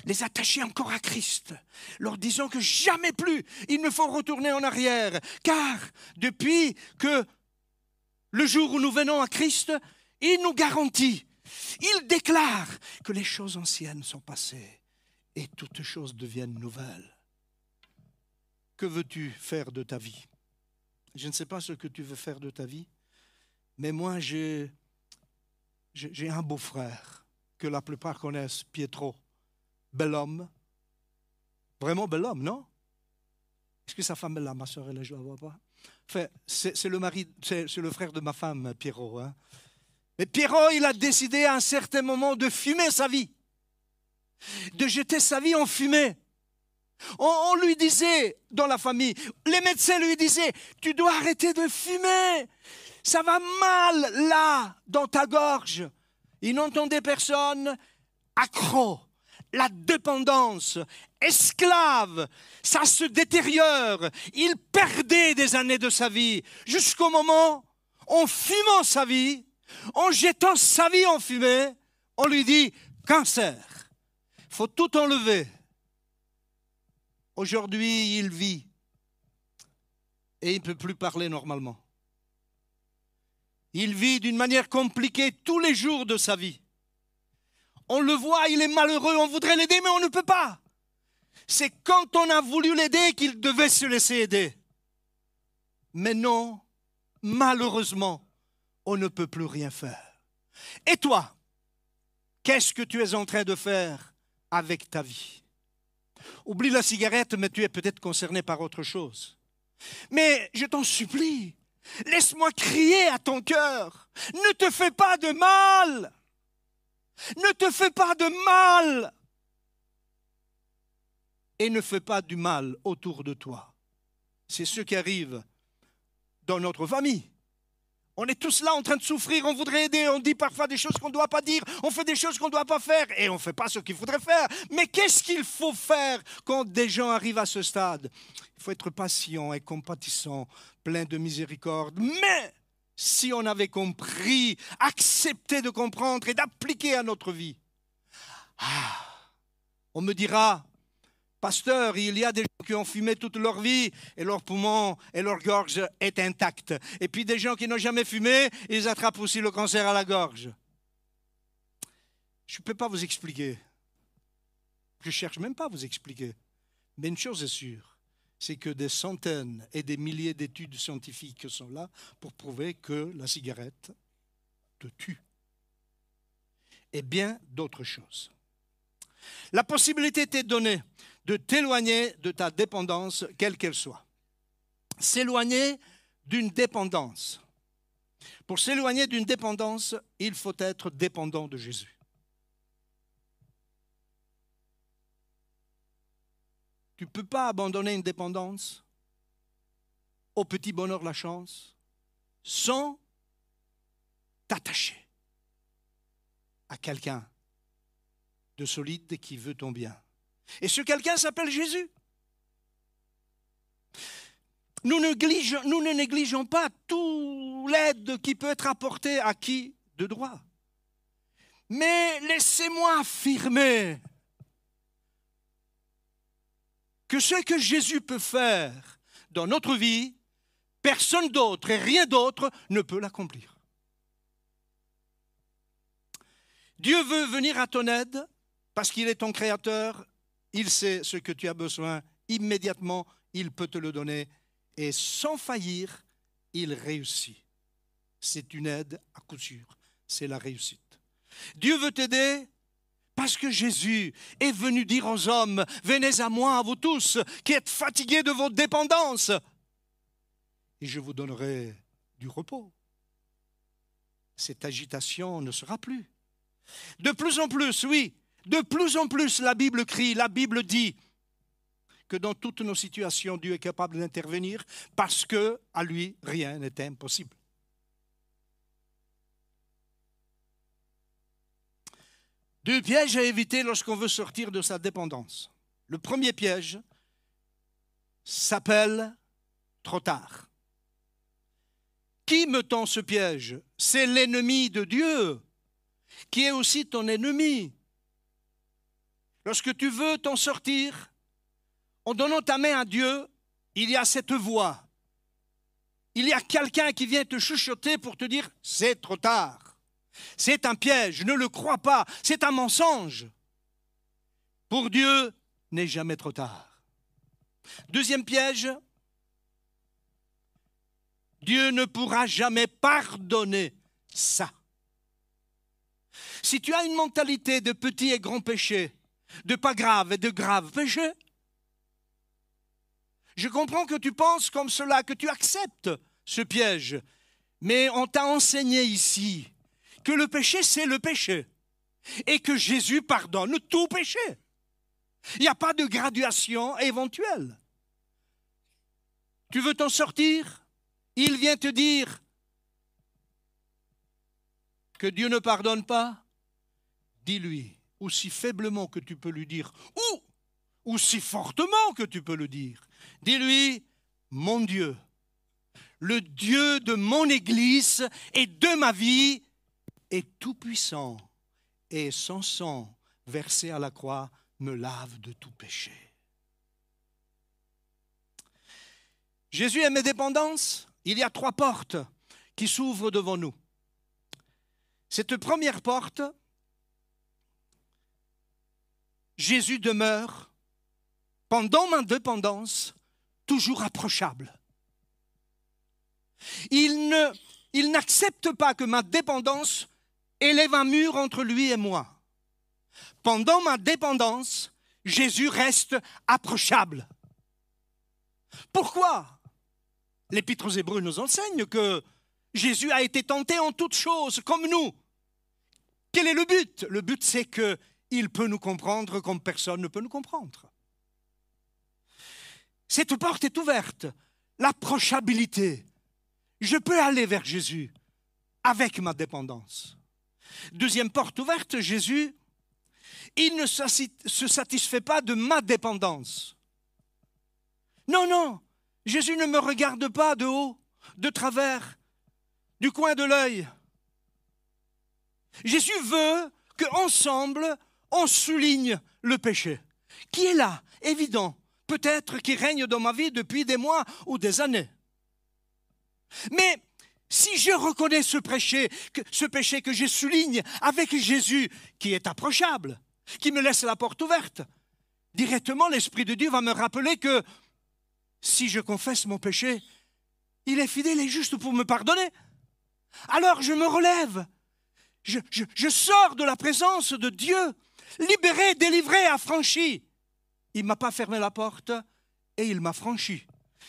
les attacher encore à Christ, leur disant que jamais plus il ne faut retourner en arrière, car depuis que le jour où nous venons à Christ, il nous garantit, il déclare que les choses anciennes sont passées et toutes choses deviennent nouvelles. Que veux-tu faire de ta vie? Je ne sais pas ce que tu veux faire de ta vie, mais moi j'ai un beau-frère que la plupart connaissent, Pietro bel homme. Vraiment bel homme, non? Est-ce que sa femme est là, ma soeur, elle est je la pas. C'est le mari, c'est le frère de ma femme, Pierrot. Hein. Mais Pierrot, il a décidé à un certain moment de fumer sa vie, de jeter sa vie en fumée. On, lui disait dans la famille, les médecins lui disaient, tu dois arrêter de fumer, ça va mal là, dans ta gorge. Il n'entendait personne, accro la dépendance, esclave, ça se détériore. Il perdait des années de sa vie jusqu'au moment, en fumant sa vie, en jetant sa vie en fumée, on lui dit cancer. Faut tout enlever. Aujourd'hui, il vit et il ne peut plus parler normalement. Il vit d'une manière compliquée tous les jours de sa vie. On le voit, il est malheureux, on voudrait l'aider, mais on ne peut pas. C'est quand on a voulu l'aider qu'il devait se laisser aider. Mais non, malheureusement, on ne peut plus rien faire. Et toi, qu'est-ce que tu es en train de faire avec ta vie? Oublie la cigarette, mais tu es peut-être concerné par autre chose. Mais je t'en supplie, laisse-moi crier à ton cœur. Ne te fais pas de mal. Ne te fais pas de mal. Et ne fais pas du mal autour de toi. C'est ce qui arrive dans notre famille. On est tous là en train de souffrir, on voudrait aider, on dit parfois des choses qu'on ne doit pas dire, on fait des choses qu'on ne doit pas faire et on ne fait pas ce qu'il faudrait faire. Mais qu'est-ce qu'il faut faire quand des gens arrivent à ce stade? Il faut être patient et compatissant, plein de miséricorde. Mais si on avait compris, accepté de comprendre et d'appliquer à notre vie, ah, on me dira, Pasteur, il y a des gens qui ont fumé toute leur vie et leur poumon et leur gorge est intacte. Et puis des gens qui n'ont jamais fumé, ils attrapent aussi le cancer à la gorge. Je ne peux pas vous expliquer. Je ne cherche même pas à vous expliquer. Mais une chose est sûre, c'est que des centaines et des milliers d'études scientifiques sont là pour prouver que la cigarette te tue. Et bien d'autres choses. La possibilité t'est donnée de t'éloigner de ta dépendance, quelle qu'elle soit. S'éloigner d'une dépendance. Pour s'éloigner d'une dépendance, il faut être dépendant de Jésus. Tu ne peux pas abandonner une dépendance au petit bonheur la chance sans t'attacher à quelqu'un de solide qui veut ton bien. Et ce quelqu'un s'appelle Jésus. Nous, ne négligeons pas tout l'aide qui peut être apportée à qui de droit. Mais laissez-moi affirmer que ce que Jésus peut faire dans notre vie, personne d'autre et rien d'autre ne peut l'accomplir. Dieu veut venir à ton aide parce qu'il est ton créateur il sait ce que tu as besoin immédiatement, il peut te le donner et sans faillir, il réussit. C'est une aide à coup sûr, c'est la réussite. Dieu veut t'aider parce que Jésus est venu dire aux hommes, venez à moi, à vous tous, qui êtes fatigués de vos dépendances, et je vous donnerai du repos. Cette agitation ne sera plus. De plus en plus, oui, de plus en plus, la Bible crie, la Bible dit que dans toutes nos situations, Dieu est capable d'intervenir parce que à lui, rien n'est impossible. Deux pièges à éviter lorsqu'on veut sortir de sa dépendance. Le premier piège s'appelle trop tard. Qui me tend ce piège? C'est l'ennemi de Dieu, qui est aussi ton ennemi. Lorsque tu veux t'en sortir, en donnant ta main à Dieu, il y a cette voix. Il y a quelqu'un qui vient te chuchoter pour te dire c'est trop tard. C'est un piège, ne le crois pas, c'est un mensonge. Pour Dieu, n'est jamais trop tard. Deuxième piège, Dieu ne pourra jamais pardonner ça. Si tu as une mentalité de petit et grand péché, de pas grave et de grave péché. Je comprends que tu penses comme cela, que tu acceptes ce piège, mais on t'a enseigné ici que le péché, c'est le péché, et que Jésus pardonne tout péché. Il n'y a pas de graduation éventuelle. Tu veux t'en sortir? Il vient te dire que Dieu ne pardonne pas? Dis-lui, aussi faiblement que tu peux lui dire, ou aussi fortement que tu peux le dire. Dis-lui, mon Dieu, le Dieu de mon Église et de ma vie est tout-puissant et son sang versé à la croix me lave de tout péché. Jésus aime mes dépendances. Il y a trois portes qui s'ouvrent devant nous. Cette première porte, Jésus demeure pendant ma dépendance toujours approchable. Il n'accepte pas que ma dépendance élève un mur entre lui et moi. Pendant ma dépendance, Jésus reste approchable. Pourquoi L'Épître aux Hébreux nous enseigne que Jésus a été tenté en toutes choses, comme nous? Quel est le but? Le but, c'est qu'il peut nous comprendre comme personne ne peut nous comprendre. Cette porte est ouverte, l'approchabilité. Je peux aller vers Jésus avec ma dépendance. Deuxième porte ouverte, Jésus, il ne se satisfait pas de ma dépendance. Non, non, Jésus ne me regarde pas de haut, de travers, du coin de l'œil. Jésus veut qu'ensemble, on souligne le péché, qui est là, évident, peut-être qui règne dans ma vie depuis des mois ou des années. Mais si je reconnais ce péché, ce péché que je souligne avec Jésus, qui est approchable, qui me laisse la porte ouverte, directement l'Esprit de Dieu va me rappeler que si je confesse mon péché, il est fidèle et juste pour me pardonner. Alors je me relève, je, je sors de la présence de Dieu, libéré, délivré, affranchi. Il ne m'a pas fermé la porte et il m'a franchi.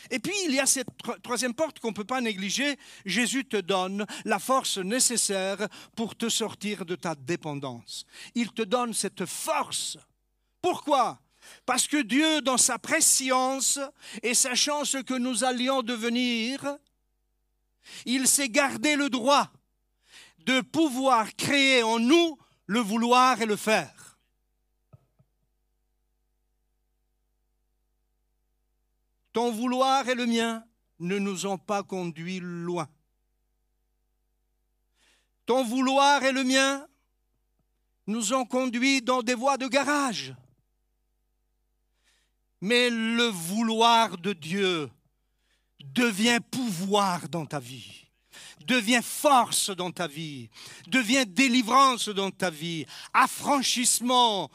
Et puis, il y a cette troisième porte qu'on ne peut pas négliger. Jésus te donne la force nécessaire pour te sortir de ta dépendance. Il te donne cette force. Pourquoi? Parce que Dieu, dans sa préscience et sachant ce que nous allions devenir, il s'est gardé le droit de pouvoir créer en nous le vouloir et le faire. Ton vouloir et le mien ne nous ont pas conduits loin. Ton vouloir et le mien nous ont conduits dans des voies de garage. Mais le vouloir de Dieu devient pouvoir dans ta vie, devient force dans ta vie, devient délivrance dans ta vie, affranchissement,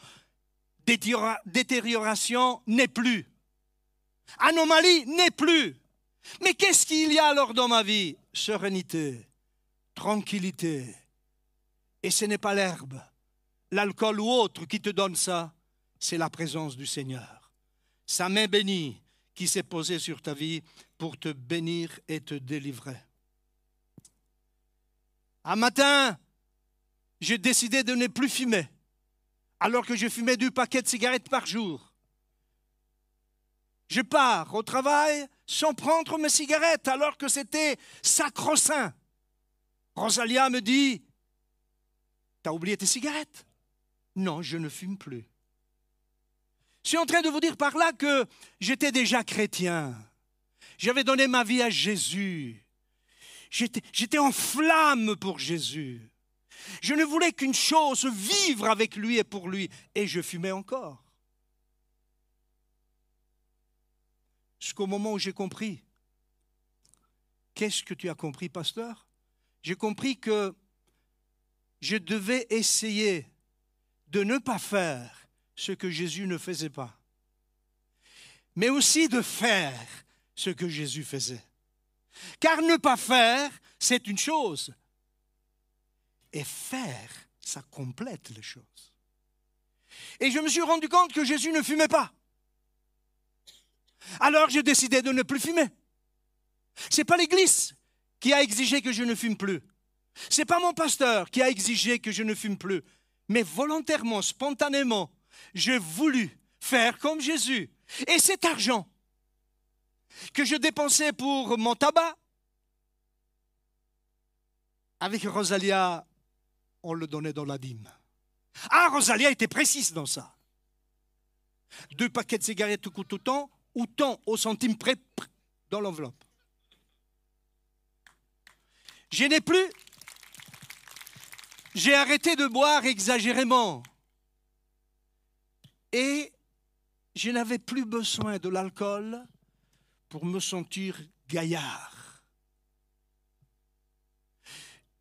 détérioration n'est plus. Anomalie n'est plus. Mais qu'est-ce qu'il y a alors dans ma vie? Sérénité, tranquillité. Et ce n'est pas l'herbe, l'alcool ou autre qui te donne ça, c'est la présence du Seigneur. Sa main bénie qui s'est posée sur ta vie pour te bénir et te délivrer. Un matin, j'ai décidé de ne plus fumer, alors que je fumais deux paquets de cigarettes par jour. Je pars au travail sans prendre mes cigarettes alors que c'était sacro-saint. Rosalia me dit T'as oublié tes cigarettes? Non, je ne fume plus. Je suis en train de vous dire par là que j'étais déjà chrétien. J'avais donné ma vie à Jésus. J'étais en flamme pour Jésus. Je ne voulais qu'une chose, vivre avec lui et pour lui. Et je fumais encore. Jusqu'au moment où j'ai compris. Qu'est-ce que tu as compris, pasteur? J'ai compris que je devais essayer de ne pas faire ce que Jésus ne faisait pas, mais aussi de faire ce que Jésus faisait. Car ne pas faire, c'est une chose, et faire, ça complète les choses. Et je me suis rendu compte que Jésus ne fumait pas. Alors j'ai décidé de ne plus fumer. Ce n'est pas l'Église qui a exigé que je ne fume plus. Ce n'est pas mon pasteur qui a exigé que je ne fume plus. Mais volontairement, spontanément, j'ai voulu faire comme Jésus. Et cet argent que je dépensais pour mon tabac, avec Rosalia, on le donnait dans la dîme. Ah, Rosalia était précise dans ça. Deux paquets de cigarettes coûtent autant, autant au centime près dans l'enveloppe. Je n'ai plus. J'ai arrêté de boire exagérément. Et je n'avais plus besoin de l'alcool pour me sentir gaillard.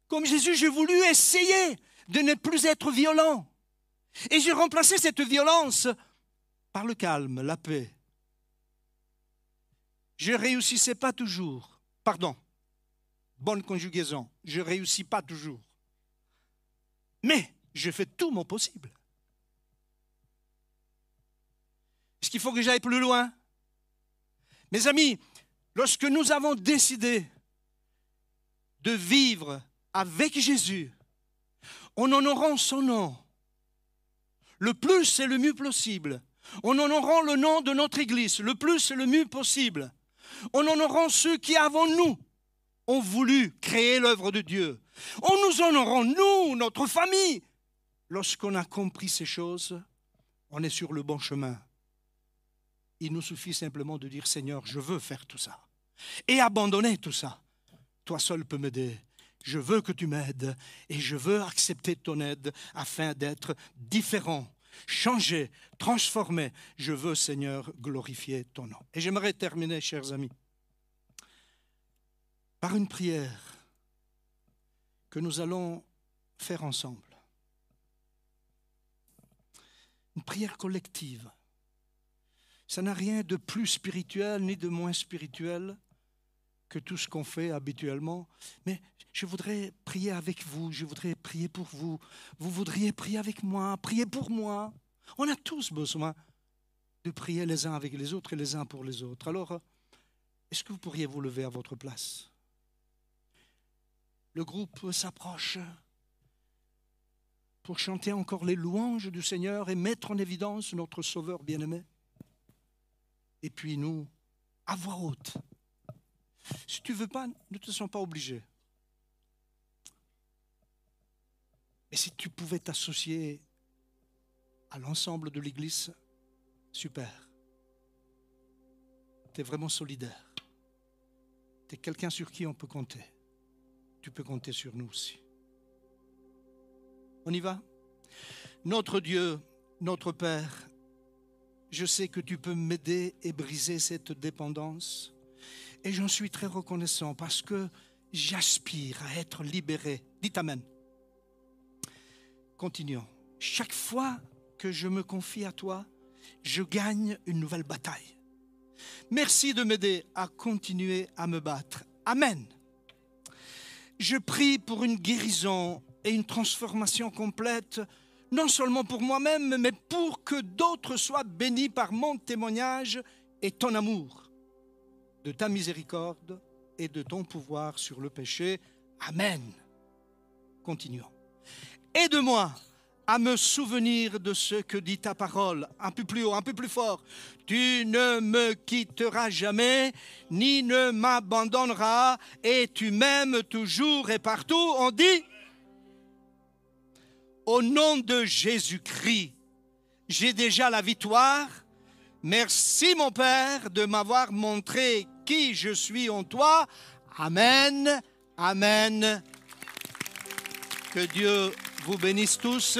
Comme Jésus, j'ai voulu essayer de ne plus être violent. Et j'ai remplacé cette violence par le calme, la paix. Je ne réussissais pas toujours. Pardon, bonne conjugaison. Je ne réussis pas toujours. Mais je fais tout mon possible. Est-ce qu'il faut que j'aille plus loin? Mes amis, lorsque nous avons décidé de vivre avec Jésus, en honorant son nom, le plus et le mieux possible, en honorant le nom de notre Église, le plus et le mieux possible, en honorant ceux qui, avant nous, ont voulu créer l'œuvre de Dieu, en nous honorant, nous, notre famille. Lorsqu'on a compris ces choses, on est sur le bon chemin. Il nous suffit simplement de dire Seigneur, je veux faire tout ça. Et abandonner tout ça. Toi seul peux m'aider. Je veux que tu m'aides et je veux accepter ton aide afin d'être différent, changé, transformé. Je veux, Seigneur, glorifier ton nom. Et j'aimerais terminer, chers amis, par une prière que nous allons faire ensemble. Une prière collective. Ça n'a rien de plus spirituel ni de moins spirituel que tout ce qu'on fait habituellement. Mais je voudrais prier avec vous, je voudrais prier pour vous. Vous voudriez prier avec moi, prier pour moi. On a tous besoin de prier les uns avec les autres et les uns pour les autres. Alors, est-ce que vous pourriez vous lever à votre place? Le groupe s'approche pour chanter encore les louanges du Seigneur et mettre en évidence notre Sauveur bien-aimé. Et puis nous, à voix haute, si tu veux pas, ne te sens pas obligé. Mais si tu pouvais t'associer à l'ensemble de l'Église, super. Tu es vraiment solidaire. Tu es quelqu'un sur qui on peut compter. Tu peux compter sur nous aussi. On y va? Notre Dieu, notre Père, je sais que tu peux m'aider et briser cette dépendance. Et j'en suis très reconnaissant parce que j'aspire à être libéré. Dites Amen. Continuons. Chaque fois que je me confie à toi, je gagne une nouvelle bataille. Merci de m'aider à continuer à me battre. Amen. Je prie pour une guérison et une transformation complète, non seulement pour moi-même, mais pour que d'autres soient bénis par mon témoignage et ton amour de ta miséricorde et de ton pouvoir sur le péché. Amen. Continuons. Aide-moi à me souvenir de ce que dit ta parole, un peu plus haut, un peu plus fort. Tu ne me quitteras jamais, ni ne m'abandonneras, et tu m'aimes toujours et partout. On dit, au nom de Jésus-Christ, j'ai déjà la victoire. Merci mon Père de m'avoir montré qui je suis en toi. Amen. Amen. Que Dieu vous bénisse tous.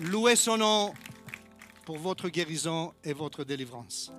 Louez son nom pour votre guérison et votre délivrance.